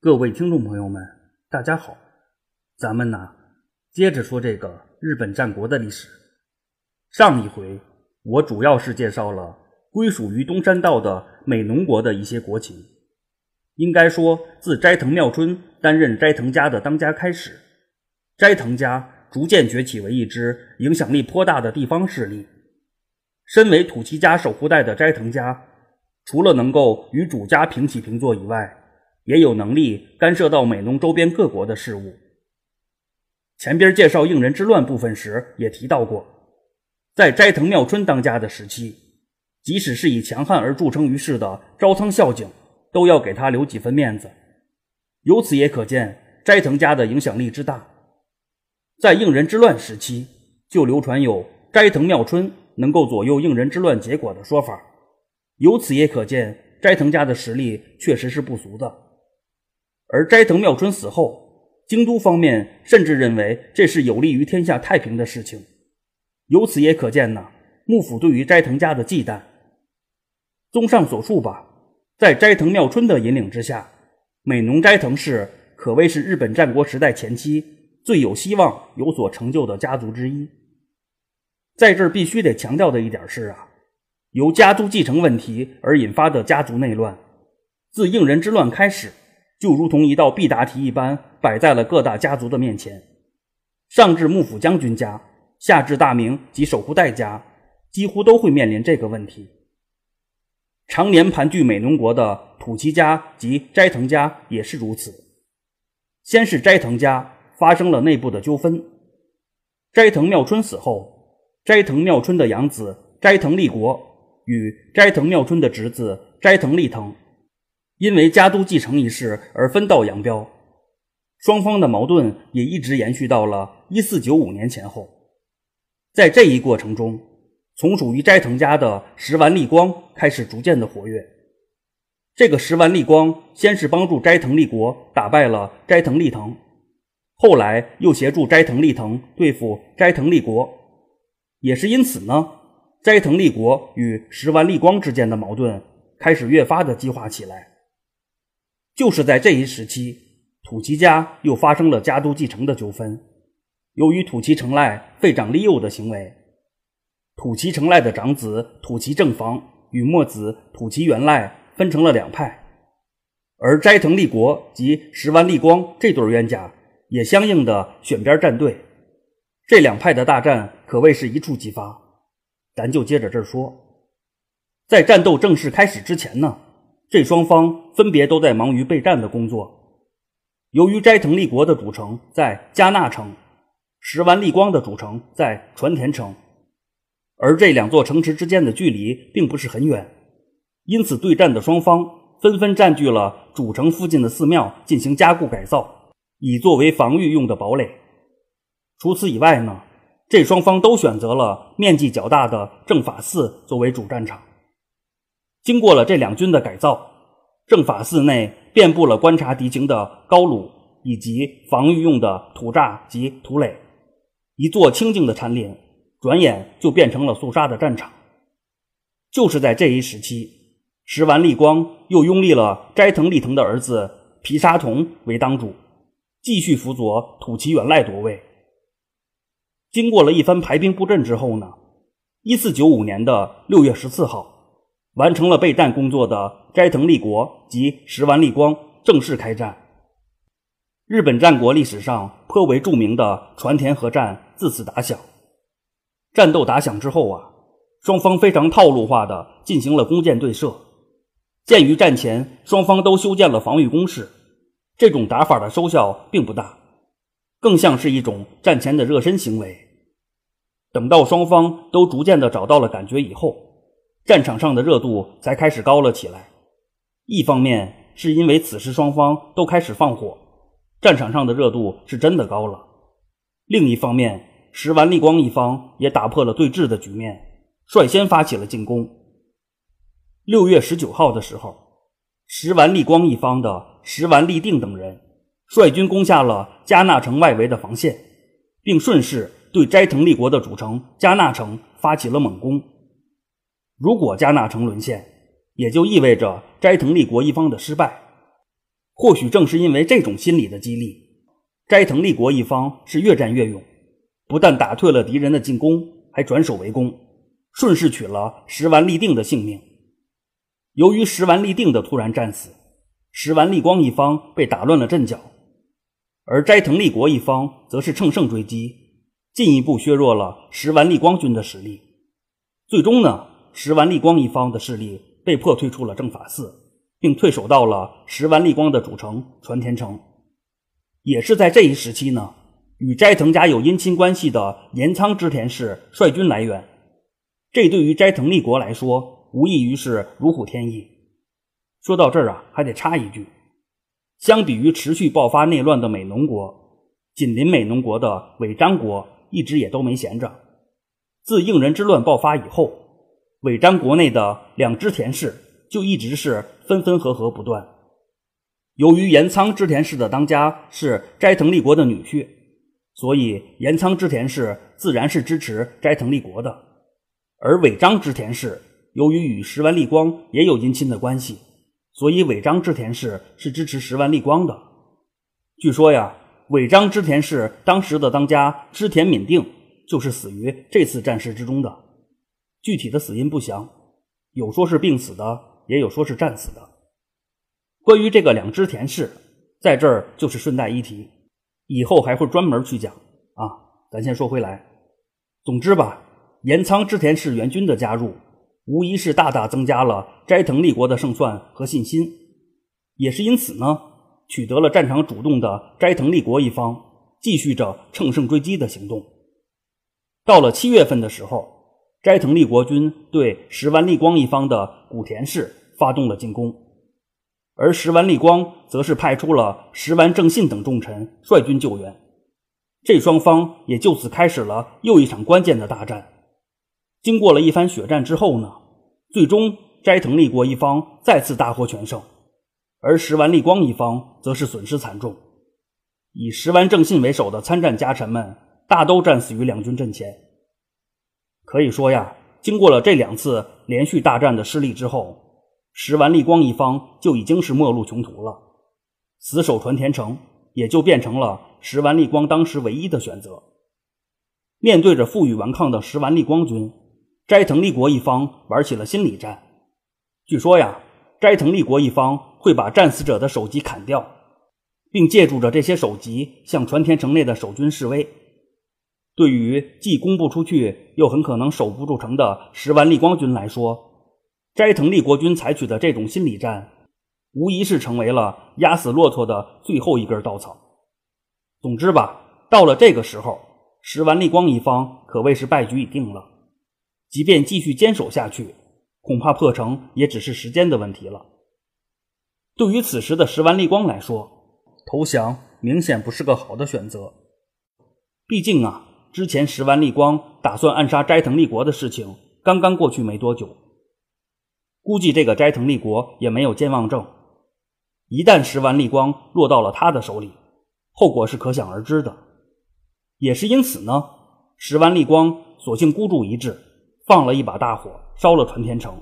各位听众朋友们，大家好，咱们呢接着说这个日本战国的历史。上一回我主要是介绍了归属于东山道的美浓国的一些国情。应该说，自斋藤妙春担任斋藤家的当家开始，斋藤家逐渐崛起为一支影响力颇大的地方势力。身为土岐家守护代的斋藤家，除了能够与主家平起平坐以外，也有能力干涉到美浓周边各国的事务。前边介绍应人之乱部分时也提到过，在斋藤妙春当家的时期，即使是以强悍而著称于世的朝仓孝景，都要给他留几分面子。由此也可见斋藤家的影响力之大。在应人之乱时期，就流传有斋藤妙春能够左右应人之乱结果的说法。由此也可见斋藤家的实力确实是不俗的。而斋藤妙春死后，京都方面甚至认为这是有利于天下太平的事情。由此也可见呢，幕府对于斋藤家的忌惮。综上所述吧，在斋藤妙春的引领之下，美浓斋藤氏可谓是日本战国时代前期最有希望有所成就的家族之一。在这儿必须得强调的一点是啊，由家族继承问题而引发的家族内乱，自应人之乱开始。就如同一道必答题一般，摆在了各大家族的面前。上至幕府将军家，下至大名及守护代家，几乎都会面临这个问题。常年盘踞美浓国的土岐家及斋藤家也是如此。先是斋藤家发生了内部的纠纷。斋藤妙春死后，斋藤妙春的养子斋藤利国与斋藤妙春的侄子斋藤利藤。因为家督继承一事而分道扬镳，双方的矛盾也一直延续到了一四九五年前后。在这一过程中，从属于斋藤家的石丸利光开始逐渐的活跃。这个石丸利光先是帮助斋藤利国打败了斋藤利藤，后来又协助斋藤利藤对付斋藤利国。也是因此呢，斋藤利国与石丸利光之间的矛盾开始越发的激化起来。就是在这一时期，土岐家又发生了家督继承的纠纷。由于土岐成赖废长立幼的行为，土岐成赖的长子土岐正房与末子土岐元赖分成了两派，而斋藤利国及石丸利光这对冤家也相应的选边站队。这两派的大战可谓是一触即发。咱就接着这儿说，在战斗正式开始之前呢。这双方分别都在忙于备战的工作。由于斋藤立国的主城在加纳城，石丸立光的主城在传田城，而这两座城池之间的距离并不是很远，因此对战的双方纷纷占据了主城附近的寺庙进行加固改造，以作为防御用的堡垒。除此以外呢，这双方都选择了面积较大的正法寺作为主战场。经过了这两军的改造，正法寺内遍布了观察敌情的高炉以及防御用的土栅及土垒。一座清静的禅林，转眼就变成了肃杀的战场。就是在这一时期，石丸立光又拥立了斋藤利藤的儿子皮沙童为当主，继续辅佐土岐元赖夺位。经过了一番排兵布阵之后呢，一四九五年的六月十四号。完成了备战工作的斋藤利国及石丸利光正式开战。日本战国历史上颇为著名的传田合战自此打响。战斗打响之后啊，双方非常套路化的进行了弓箭对射。鉴于战前双方都修建了防御工事，这种打法的收效并不大，更像是一种战前的热身行为。等到双方都逐渐的找到了感觉以后。战场上的热度才开始高了起来。一方面是因为此时双方都开始放火，战场上的热度是真的高了；另一方面，石丸立光一方也打破了对峙的局面，率先发起了进攻。六月十九号的时候，石丸立光一方的石丸立定等人率军攻下了加纳城外围的防线，并顺势对斋藤立国的主城加纳城发起了猛攻。如果加纳城沦陷，也就意味着斋藤利国一方的失败。或许正是因为这种心理的激励，斋藤立国一方是越战越勇，不但打退了敌人的进攻，还转守为攻，顺势取了石丸立定的性命。由于石丸立定的突然战死，石丸立光一方被打乱了阵脚，而斋藤立国一方则是乘胜追击，进一步削弱了石丸立光军的实力。最终呢，石丸立光一方的势力被迫退出了正法寺，并退守到了石丸立光的主城传田城。也是在这一时期呢，与斋藤家有姻亲关系的岩仓织田氏率军来援，这对于斋藤立国来说。无异于是如虎添翼。说到这儿啊，还得插一句：相比于持续爆发内乱的美浓国，紧邻美浓国的尾张国一直也都没闲着。自应仁之乱爆发以后，尾张国内的两织田氏就一直是分分合合不断。由于岩仓织田氏的当家是斋藤立国的女婿，所以岩仓织田氏自然是支持斋藤立国的，而尾张织田氏。由于与石丸立光也有姻亲的关系，所以尾张织田氏是支持石丸立光的。据说呀，尾张织田氏当时的当家织田敏定就是死于这次战事之中的。具体的死因不详，有说是病死的，也有说是战死的。关于这个两织田氏，在这儿就是顺带一提，以后还会专门去讲啊。咱先说回来，总之吧，岩仓织田氏援军的加入。无疑是大大增加了斋藤立国的胜算和信心，也是因此呢，取得了战场主动的斋藤立国一方继续着乘胜追击的行动。到了七月份的时候，斋藤立国军对石丸利光一方的古田氏发动了进攻，而石丸利光则是派出了石丸正信等重臣率军救援，这双方也就此开始了又一场关键的大战。经过了一番血战之后呢，最终斋藤立国一方再次大获全胜，而石丸利光一方则是损失惨重。以石丸正信为首的参战家臣们大都战死于两军阵前。可以说呀，经过了这两次连续大战的失利之后，石丸立光一方就已经是末路穷途了，死守传田城也就变成了石丸立光当时唯一的选择。面对着负隅顽抗的石丸立光军。斋藤立国一方玩起了心理战。据说呀，斋藤立国一方会把战死者的首级砍掉，并借助着这些首级向传田城内的守军示威。对于既攻不出去又很可能守不住城的石丸立光军来说，斋藤立国军采取的这种心理战，无疑是成为了压死骆驼的最后一根稻草。总之吧，到了这个时候，石丸立光一方可谓是败局已定了。即便继续坚守下去，恐怕破城也只是时间的问题了。对于此时的石丸立光来说，投降明显不是个好的选择。毕竟啊，之前石丸立光打算暗杀斋藤立国的事情刚刚过去没多久，估计这个斋藤立国也没有健忘症。一旦石丸立光落到了他的手里，后果是可想而知的。也是因此呢，石丸立光索性孤注一掷。放了一把大火，烧了传天城。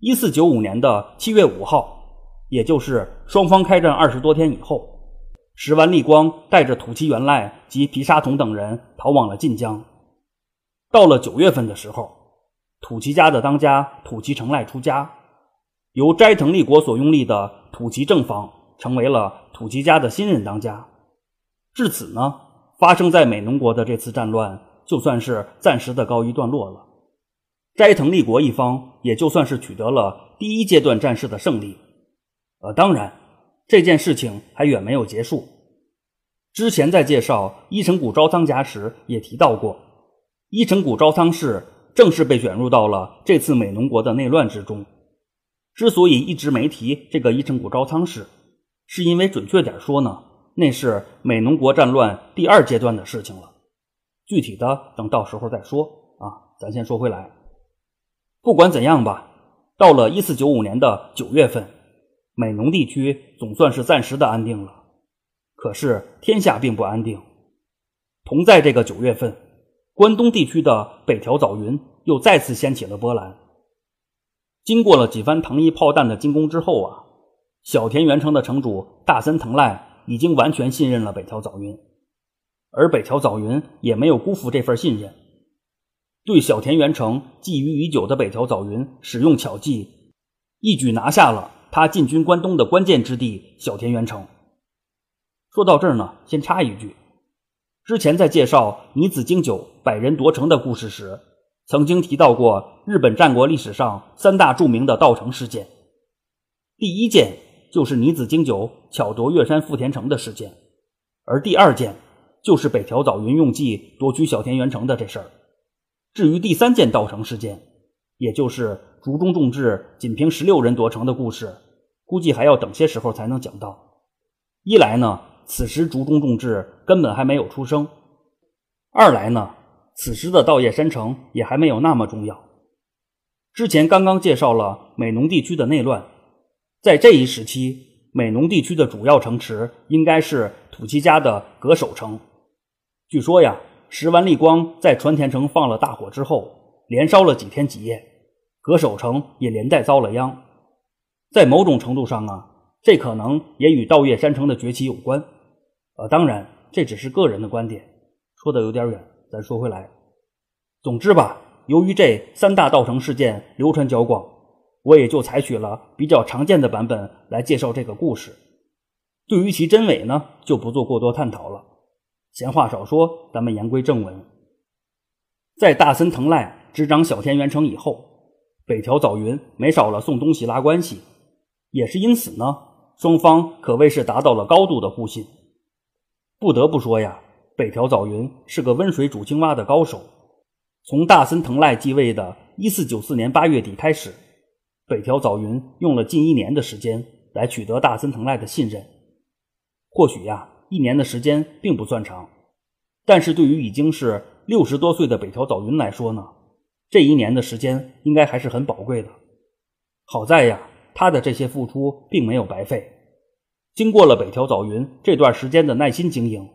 一四九五年的七月五号，也就是双方开战二十多天以后，石丸立光带着土岐元赖及皮沙统等人逃往了晋江。到了九月份的时候，土岐家的当家土岐成赖出家，由斋藤立国所拥立的土岐正房成为了土岐家的新任当家。至此呢，发生在美浓国的这次战乱就算是暂时的告一段落了。斋藤立国一方也就算是取得了第一阶段战事的胜利，呃，当然这件事情还远没有结束。之前在介绍伊城谷招仓家时也提到过，伊城谷招仓氏正式被卷入到了这次美浓国的内乱之中。之所以一直没提这个伊城谷招仓氏，是因为准确点说呢，那是美浓国战乱第二阶段的事情了。具体的等到时候再说啊，咱先说回来。不管怎样吧，到了一四九五年的九月份，美浓地区总算是暂时的安定了。可是天下并不安定。同在这个九月份，关东地区的北条早云又再次掀起了波澜。经过了几番糖衣炮弹的进攻之后啊，小田原城的城主大森藤赖已经完全信任了北条早云，而北条早云也没有辜负这份信任。对小田原城觊觎已久的北条早云使用巧计，一举拿下了他进军关东的关键之地小田原城。说到这儿呢，先插一句：之前在介绍尼子经久百人夺城的故事时，曾经提到过日本战国历史上三大著名的盗城事件。第一件就是尼子经久巧夺月山富田城的事件，而第二件就是北条早云用计夺取小田原城的这事儿。至于第三件盗城事件，也就是竹中重治仅凭十六人夺城的故事，估计还要等些时候才能讲到。一来呢，此时竹中重治根本还没有出生；二来呢，此时的稻叶山城也还没有那么重要。之前刚刚介绍了美浓地区的内乱，在这一时期，美浓地区的主要城池应该是土岐家的葛守城。据说呀。石丸利光在传田城放了大火之后，连烧了几天几夜，何守城也连带遭了殃。在某种程度上啊，这可能也与稻叶山城的崛起有关。呃，当然这只是个人的观点，说的有点远。咱说回来，总之吧，由于这三大稻城事件流传较广，我也就采取了比较常见的版本来介绍这个故事。对于其真伪呢，就不做过多探讨了。闲话少说，咱们言归正文。在大森藤赖执掌小田原城以后，北条早云没少了送东西拉关系，也是因此呢，双方可谓是达到了高度的互信。不得不说呀，北条早云是个温水煮青蛙的高手。从大森藤赖继位的1494年8月底开始，北条早云用了近一年的时间来取得大森藤赖的信任。或许呀。一年的时间并不算长，但是对于已经是六十多岁的北条早云来说呢，这一年的时间应该还是很宝贵的。好在呀，他的这些付出并没有白费。经过了北条早云这段时间的耐心经营，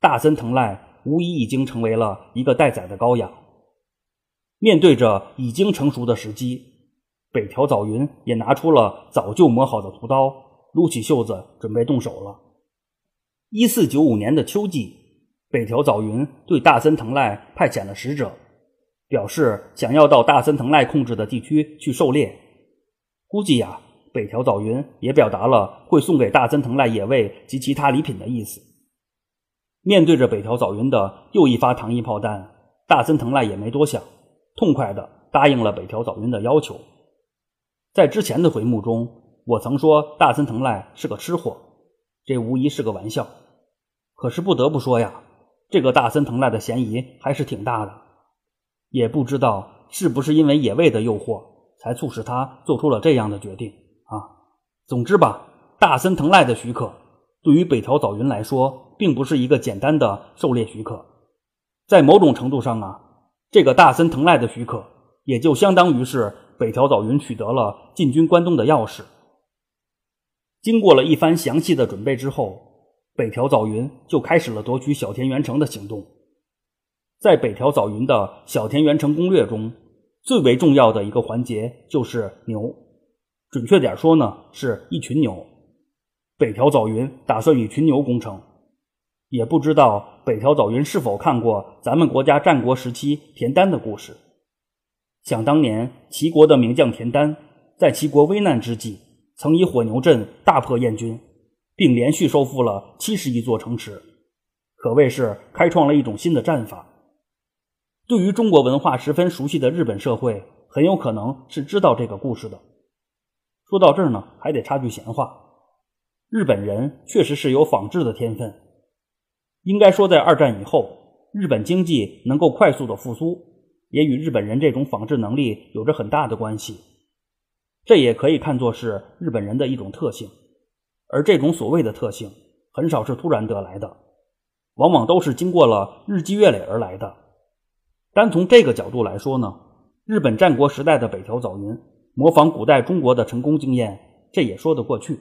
大森藤赖无疑已经成为了一个待宰的羔羊。面对着已经成熟的时机，北条早云也拿出了早就磨好的屠刀，撸起袖子准备动手了。一四九五年的秋季，北条早云对大森藤赖派遣了使者，表示想要到大森藤赖控制的地区去狩猎。估计呀，北条早云也表达了会送给大森藤赖野味及其他礼品的意思。面对着北条早云的又一发糖衣炮弹，大森藤赖也没多想，痛快的答应了北条早云的要求。在之前的回目中，我曾说大森藤赖是个吃货。这无疑是个玩笑，可是不得不说呀，这个大森藤赖的嫌疑还是挺大的。也不知道是不是因为野味的诱惑，才促使他做出了这样的决定啊。总之吧，大森藤赖的许可对于北条早云来说，并不是一个简单的狩猎许可，在某种程度上啊，这个大森藤赖的许可也就相当于是北条早云取得了进军关东的钥匙。经过了一番详细的准备之后，北条早云就开始了夺取小田原城的行动。在北条早云的小田原城攻略中，最为重要的一个环节就是牛，准确点说呢，是一群牛。北条早云打算以群牛攻城。也不知道北条早云是否看过咱们国家战国时期田丹的故事。想当年，齐国的名将田丹在齐国危难之际。曾以火牛阵大破燕军，并连续收复了七十余座城池，可谓是开创了一种新的战法。对于中国文化十分熟悉的日本社会，很有可能是知道这个故事的。说到这儿呢，还得插句闲话：日本人确实是有仿制的天分。应该说，在二战以后，日本经济能够快速的复苏，也与日本人这种仿制能力有着很大的关系。这也可以看作是日本人的一种特性，而这种所谓的特性很少是突然得来的，往往都是经过了日积月累而来的。单从这个角度来说呢，日本战国时代的北条早云模仿古代中国的成功经验，这也说得过去。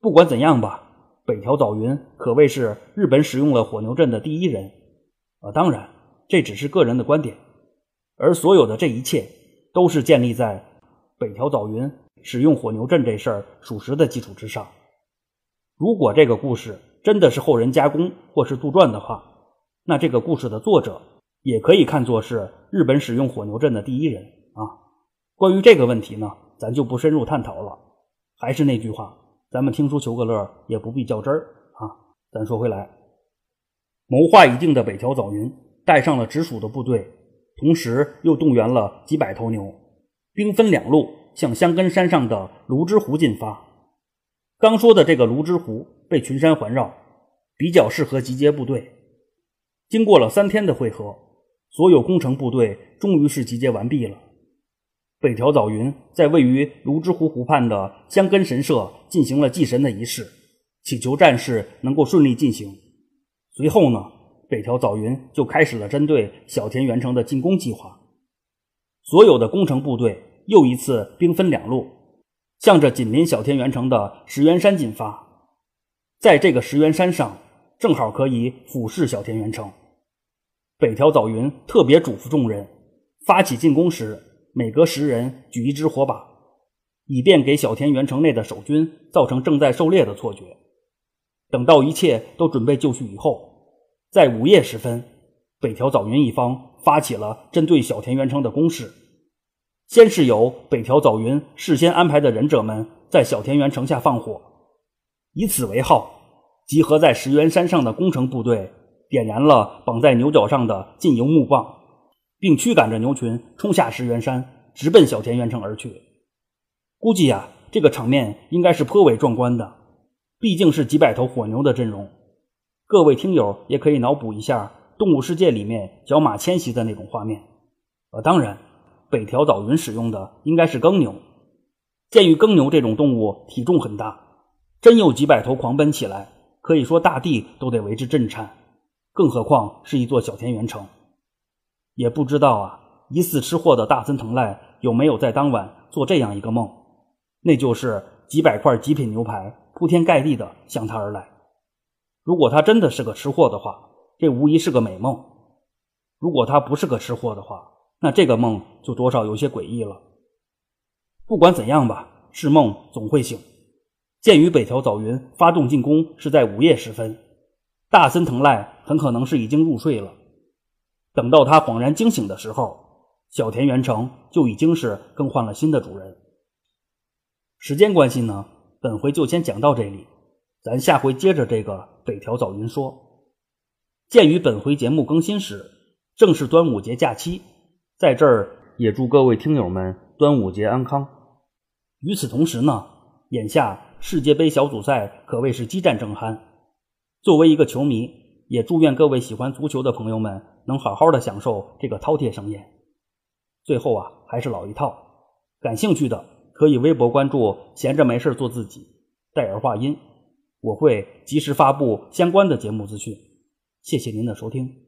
不管怎样吧，北条早云可谓是日本使用了火牛阵的第一人。啊，当然这只是个人的观点，而所有的这一切都是建立在。北条早云使用火牛阵这事儿属实的基础之上。如果这个故事真的是后人加工或是杜撰的话，那这个故事的作者也可以看作是日本使用火牛阵的第一人啊。关于这个问题呢，咱就不深入探讨了。还是那句话，咱们听书求个乐，也不必较真儿啊。咱说回来，谋划已定的北条早云带上了直属的部队，同时又动员了几百头牛，兵分两路向香根山上的芦之湖进发。刚说的这个芦之湖被群山环绕，比较适合集结部队。经过了三天的会合，所有攻城部队终于是集结完毕了。北条早云在位于芦之湖湖畔的香根神社进行了祭神的仪式，祈求战事能够顺利进行。随后呢，北条早云就开始了针对小田原城的进攻计划。所有的攻城部队又一次兵分两路，向着紧邻小田原城的石原山进发。在这个石原山上，正好可以俯视小田原城。北条早云特别嘱咐众人，发起进攻时。每隔十人举一支火把，以便给小田原城内的守军造成正在狩猎的错觉。等到一切都准备就绪以后，在午夜时分，北条早云一方发起了针对小田原城的攻势。先是由北条早云事先安排的忍者们在小田原城下放火，以此为号，集合在石原山上的攻城部队点燃了绑在牛角上的禁油木棒。并驱赶着牛群冲下石原山，直奔小田原城而去。估计啊，这个场面应该是颇为壮观的，毕竟是几百头火牛的阵容。各位听友也可以脑补一下《动物世界》里面角马迁徙的那种画面。呃，当然，北条早云使用的应该是耕牛。鉴于耕牛这种动物体重很大，真有几百头狂奔起来，可以说大地都得为之震颤，更何况是一座小田园城。也不知道啊，疑似吃货的大森藤赖有没有在当晚做这样一个梦？那就是几百块极品牛排铺天盖地的向他而来。如果他真的是个吃货的话，这无疑是个美梦；如果他不是个吃货的话，那这个梦就多少有些诡异了。不管怎样吧，是梦总会醒。鉴于北条早云发动进攻是在午夜时分，大森藤赖很可能是已经入睡了。等到他恍然惊醒的时候，小田园城就已经是更换了新的主人。时间关系呢，本回就先讲到这里，咱下回接着这个北条早云说。鉴于本回节目更新时正是端午节假期，在这儿也祝各位听友们端午节安康。与此同时呢，眼下世界杯小组赛可谓是激战正酣，作为一个球迷。也祝愿各位喜欢足球的朋友们能好好的享受这个饕餮盛宴。最后啊，还是老一套，感兴趣的可以微博关注“闲着没事做自己”，戴尔话音，我会及时发布相关的节目资讯。谢谢您的收听。